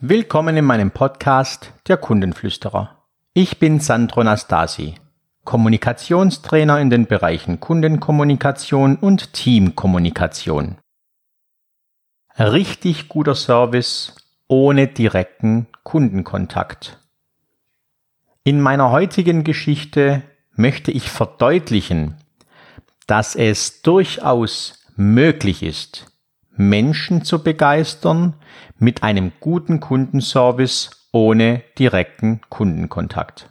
Willkommen in meinem Podcast Der Kundenflüsterer. Ich bin Sandro Nastasi, Kommunikationstrainer in den Bereichen Kundenkommunikation und Teamkommunikation. Richtig guter Service ohne direkten Kundenkontakt. In meiner heutigen Geschichte möchte ich verdeutlichen, dass es durchaus möglich ist, Menschen zu begeistern mit einem guten Kundenservice ohne direkten Kundenkontakt.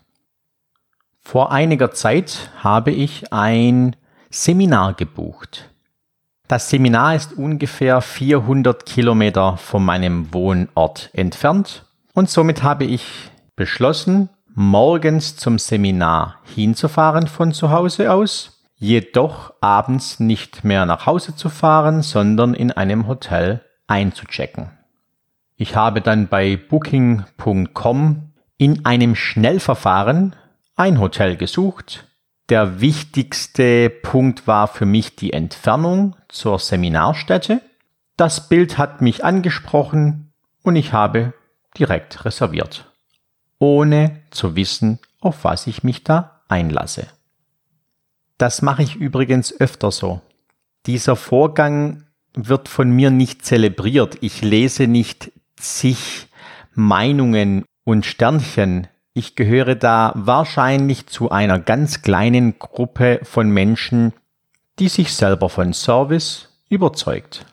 Vor einiger Zeit habe ich ein Seminar gebucht. Das Seminar ist ungefähr 400 Kilometer von meinem Wohnort entfernt und somit habe ich beschlossen, morgens zum Seminar hinzufahren von zu Hause aus jedoch abends nicht mehr nach Hause zu fahren, sondern in einem Hotel einzuchecken. Ich habe dann bei booking.com in einem Schnellverfahren ein Hotel gesucht. Der wichtigste Punkt war für mich die Entfernung zur Seminarstätte. Das Bild hat mich angesprochen und ich habe direkt reserviert, ohne zu wissen, auf was ich mich da einlasse. Das mache ich übrigens öfter so. Dieser Vorgang wird von mir nicht zelebriert. Ich lese nicht zig Meinungen und Sternchen. Ich gehöre da wahrscheinlich zu einer ganz kleinen Gruppe von Menschen, die sich selber von Service überzeugt.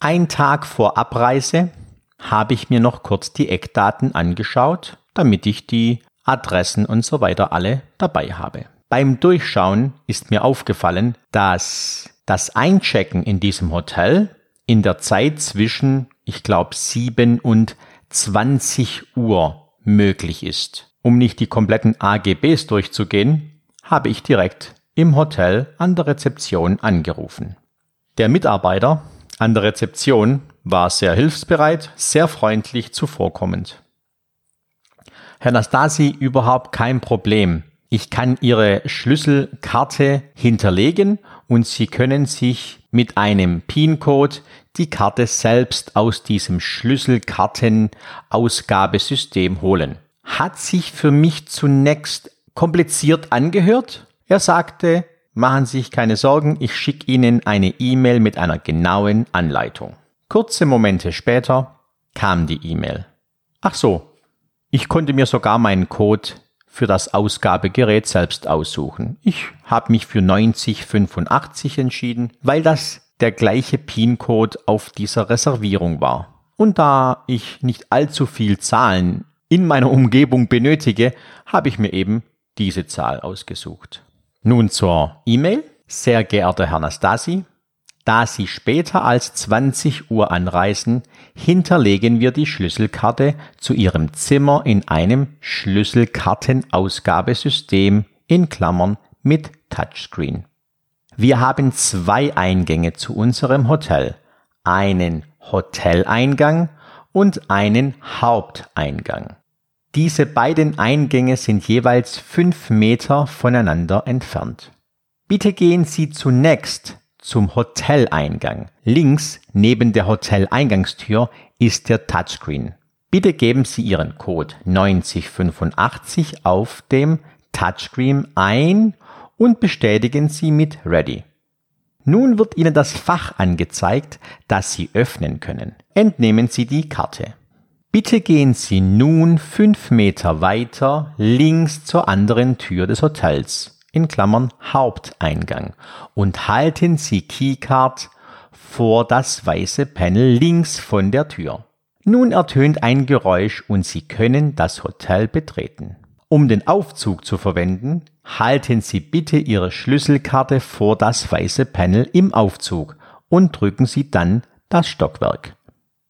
Ein Tag vor Abreise habe ich mir noch kurz die Eckdaten angeschaut, damit ich die Adressen und so weiter alle dabei habe. Beim Durchschauen ist mir aufgefallen, dass das Einchecken in diesem Hotel in der Zeit zwischen, ich glaube, 7 und 20 Uhr möglich ist. Um nicht die kompletten AGBs durchzugehen, habe ich direkt im Hotel an der Rezeption angerufen. Der Mitarbeiter an der Rezeption war sehr hilfsbereit, sehr freundlich zuvorkommend. Herr Nastasi, überhaupt kein Problem. Ich kann Ihre Schlüsselkarte hinterlegen und Sie können sich mit einem PIN-Code die Karte selbst aus diesem Schlüsselkartenausgabesystem holen. Hat sich für mich zunächst kompliziert angehört. Er sagte, machen Sie sich keine Sorgen, ich schicke Ihnen eine E-Mail mit einer genauen Anleitung. Kurze Momente später kam die E-Mail. Ach so, ich konnte mir sogar meinen Code für das Ausgabegerät selbst aussuchen. Ich habe mich für 9085 entschieden, weil das der gleiche PIN-Code auf dieser Reservierung war. Und da ich nicht allzu viel Zahlen in meiner Umgebung benötige, habe ich mir eben diese Zahl ausgesucht. Nun zur E-Mail. Sehr geehrter Herr Nastasi, da Sie später als 20 Uhr anreisen, hinterlegen wir die Schlüsselkarte zu Ihrem Zimmer in einem Schlüsselkartenausgabesystem in Klammern mit Touchscreen. Wir haben zwei Eingänge zu unserem Hotel. Einen Hoteleingang und einen Haupteingang. Diese beiden Eingänge sind jeweils fünf Meter voneinander entfernt. Bitte gehen Sie zunächst zum Hoteleingang. Links neben der Hoteleingangstür ist der Touchscreen. Bitte geben Sie Ihren Code 9085 auf dem Touchscreen ein und bestätigen Sie mit Ready. Nun wird Ihnen das Fach angezeigt, das Sie öffnen können. Entnehmen Sie die Karte. Bitte gehen Sie nun fünf Meter weiter links zur anderen Tür des Hotels in Klammern Haupteingang und halten Sie Keycard vor das weiße Panel links von der Tür. Nun ertönt ein Geräusch und Sie können das Hotel betreten. Um den Aufzug zu verwenden, halten Sie bitte Ihre Schlüsselkarte vor das weiße Panel im Aufzug und drücken Sie dann das Stockwerk.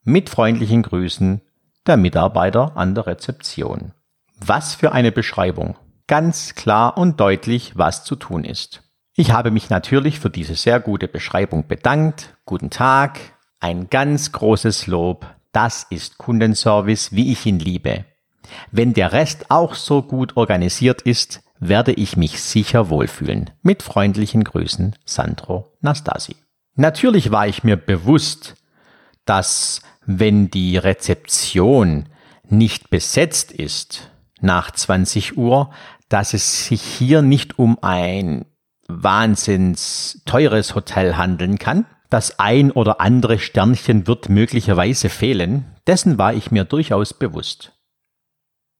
Mit freundlichen Grüßen der Mitarbeiter an der Rezeption. Was für eine Beschreibung ganz klar und deutlich, was zu tun ist. Ich habe mich natürlich für diese sehr gute Beschreibung bedankt. Guten Tag. Ein ganz großes Lob. Das ist Kundenservice, wie ich ihn liebe. Wenn der Rest auch so gut organisiert ist, werde ich mich sicher wohlfühlen. Mit freundlichen Grüßen, Sandro Nastasi. Natürlich war ich mir bewusst, dass wenn die Rezeption nicht besetzt ist nach 20 Uhr, dass es sich hier nicht um ein wahnsinns teures Hotel handeln kann. Das ein oder andere Sternchen wird möglicherweise fehlen, dessen war ich mir durchaus bewusst.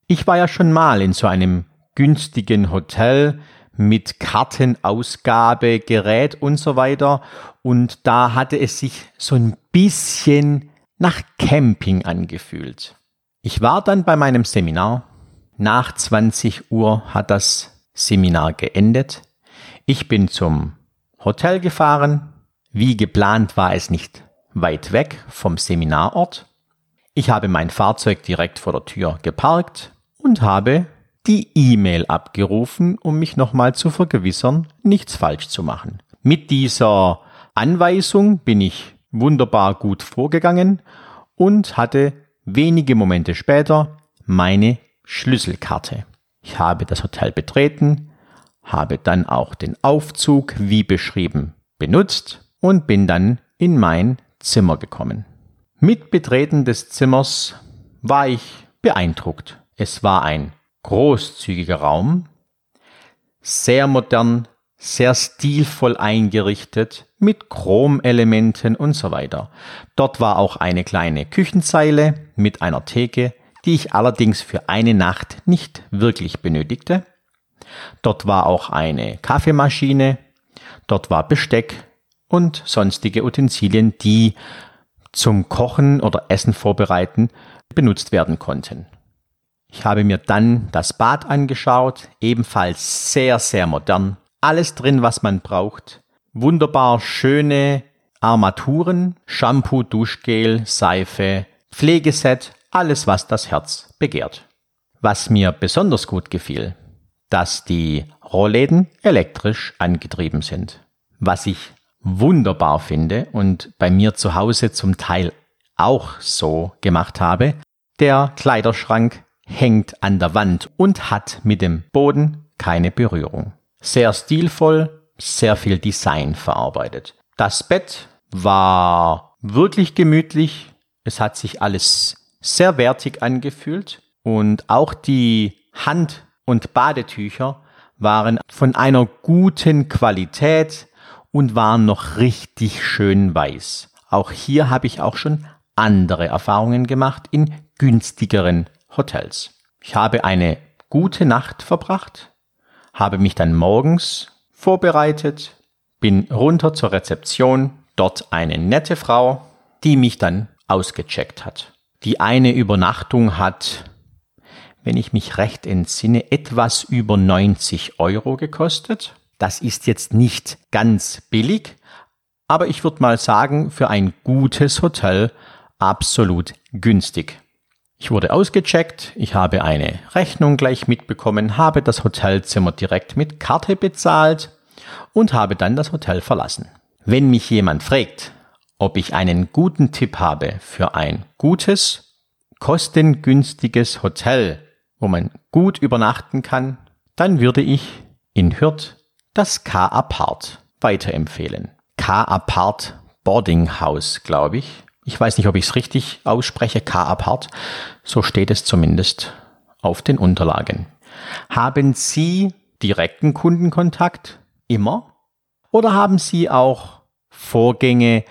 Ich war ja schon mal in so einem günstigen Hotel mit Kartenausgabe, Gerät und so weiter und da hatte es sich so ein bisschen nach Camping angefühlt. Ich war dann bei meinem Seminar. Nach 20 Uhr hat das Seminar geendet. Ich bin zum Hotel gefahren. Wie geplant war es nicht weit weg vom Seminarort. Ich habe mein Fahrzeug direkt vor der Tür geparkt und habe die E-Mail abgerufen, um mich nochmal zu vergewissern, nichts falsch zu machen. Mit dieser Anweisung bin ich wunderbar gut vorgegangen und hatte wenige Momente später meine Schlüsselkarte. Ich habe das Hotel betreten, habe dann auch den Aufzug wie beschrieben benutzt und bin dann in mein Zimmer gekommen. Mit Betreten des Zimmers war ich beeindruckt. Es war ein großzügiger Raum, sehr modern, sehr stilvoll eingerichtet, mit Chromelementen und so weiter. Dort war auch eine kleine Küchenzeile mit einer Theke, die ich allerdings für eine Nacht nicht wirklich benötigte. Dort war auch eine Kaffeemaschine, dort war Besteck und sonstige Utensilien, die zum Kochen oder Essen vorbereiten benutzt werden konnten. Ich habe mir dann das Bad angeschaut, ebenfalls sehr, sehr modern. Alles drin, was man braucht. Wunderbar schöne Armaturen, Shampoo, Duschgel, Seife, Pflegeset, alles, was das Herz begehrt. Was mir besonders gut gefiel, dass die Rollläden elektrisch angetrieben sind. Was ich wunderbar finde und bei mir zu Hause zum Teil auch so gemacht habe, der Kleiderschrank hängt an der Wand und hat mit dem Boden keine Berührung. Sehr stilvoll, sehr viel Design verarbeitet. Das Bett war wirklich gemütlich. Es hat sich alles sehr wertig angefühlt und auch die Hand- und Badetücher waren von einer guten Qualität und waren noch richtig schön weiß. Auch hier habe ich auch schon andere Erfahrungen gemacht in günstigeren Hotels. Ich habe eine gute Nacht verbracht, habe mich dann morgens vorbereitet, bin runter zur Rezeption, dort eine nette Frau, die mich dann ausgecheckt hat. Die eine Übernachtung hat, wenn ich mich recht entsinne, etwas über 90 Euro gekostet. Das ist jetzt nicht ganz billig, aber ich würde mal sagen, für ein gutes Hotel absolut günstig. Ich wurde ausgecheckt, ich habe eine Rechnung gleich mitbekommen, habe das Hotelzimmer direkt mit Karte bezahlt und habe dann das Hotel verlassen. Wenn mich jemand fragt, ob ich einen guten Tipp habe für ein gutes, kostengünstiges Hotel, wo man gut übernachten kann, dann würde ich in Hürth das K-Apart weiterempfehlen. K-Apart Boarding House, glaube ich. Ich weiß nicht, ob ich es richtig ausspreche, K-Apart. So steht es zumindest auf den Unterlagen. Haben Sie direkten Kundenkontakt immer? Oder haben Sie auch Vorgänge,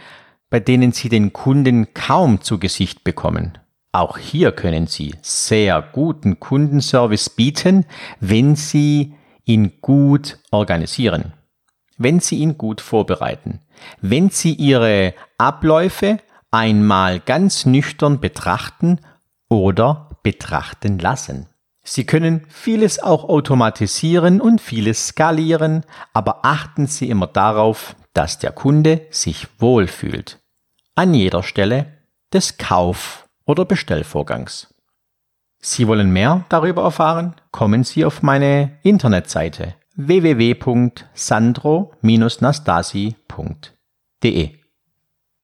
bei denen Sie den Kunden kaum zu Gesicht bekommen? Auch hier können Sie sehr guten Kundenservice bieten, wenn Sie ihn gut organisieren, wenn Sie ihn gut vorbereiten, wenn Sie Ihre Abläufe einmal ganz nüchtern betrachten oder betrachten lassen. Sie können vieles auch automatisieren und vieles skalieren, aber achten Sie immer darauf, dass der Kunde sich wohlfühlt. An jeder Stelle des Kauf- oder Bestellvorgangs. Sie wollen mehr darüber erfahren? Kommen Sie auf meine Internetseite www.sandro-nastasi.de.